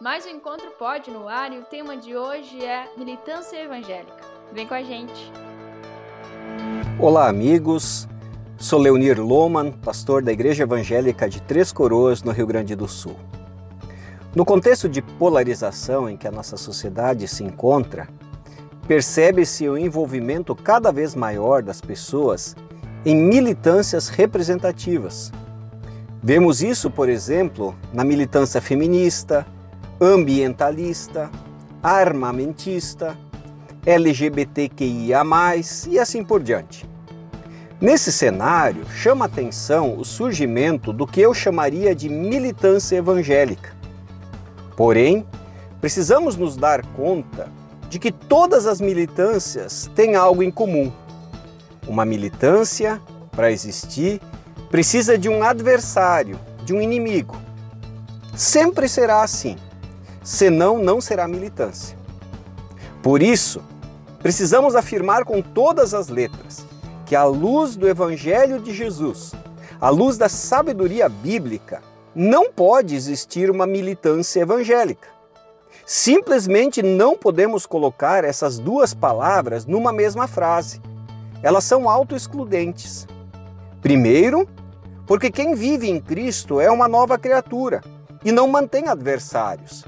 Mais um Encontro Pode no ar e o tema de hoje é militância evangélica. Vem com a gente! Olá, amigos. Sou Leonir Loman, pastor da Igreja Evangélica de Três Coroas, no Rio Grande do Sul. No contexto de polarização em que a nossa sociedade se encontra, percebe-se o envolvimento cada vez maior das pessoas em militâncias representativas. Vemos isso, por exemplo, na militância feminista, ambientalista, armamentista, LGBTQIA, e assim por diante. Nesse cenário, chama atenção o surgimento do que eu chamaria de militância evangélica. Porém, precisamos nos dar conta de que todas as militâncias têm algo em comum. Uma militância, para existir, precisa de um adversário, de um inimigo. Sempre será assim, senão não será militância. Por isso, precisamos afirmar com todas as letras que, à luz do Evangelho de Jesus, à luz da sabedoria bíblica, não pode existir uma militância evangélica. Simplesmente não podemos colocar essas duas palavras numa mesma frase. Elas são autoexcludentes. Primeiro, porque quem vive em Cristo é uma nova criatura e não mantém adversários.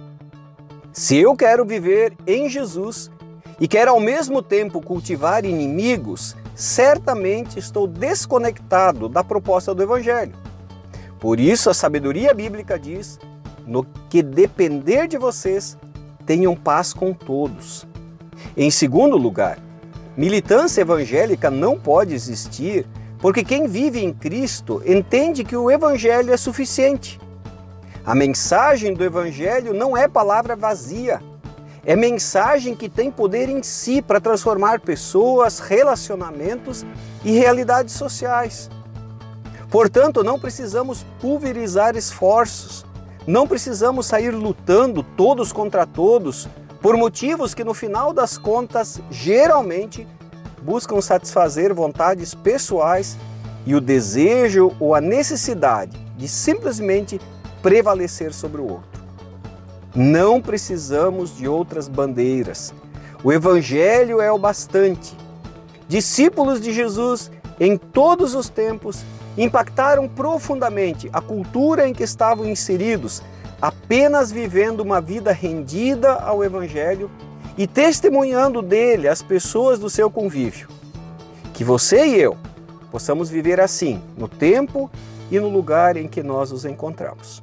Se eu quero viver em Jesus e quero ao mesmo tempo cultivar inimigos, certamente estou desconectado da proposta do Evangelho. Por isso, a sabedoria bíblica diz: no que depender de vocês, tenham paz com todos. Em segundo lugar, militância evangélica não pode existir porque quem vive em Cristo entende que o Evangelho é suficiente. A mensagem do Evangelho não é palavra vazia, é mensagem que tem poder em si para transformar pessoas, relacionamentos e realidades sociais. Portanto, não precisamos pulverizar esforços, não precisamos sair lutando todos contra todos por motivos que, no final das contas, geralmente buscam satisfazer vontades pessoais e o desejo ou a necessidade de simplesmente prevalecer sobre o outro. Não precisamos de outras bandeiras. O Evangelho é o bastante. Discípulos de Jesus em todos os tempos impactaram profundamente a cultura em que estavam inseridos, apenas vivendo uma vida rendida ao Evangelho e testemunhando dele as pessoas do seu convívio. Que você e eu possamos viver assim no tempo e no lugar em que nós nos encontramos.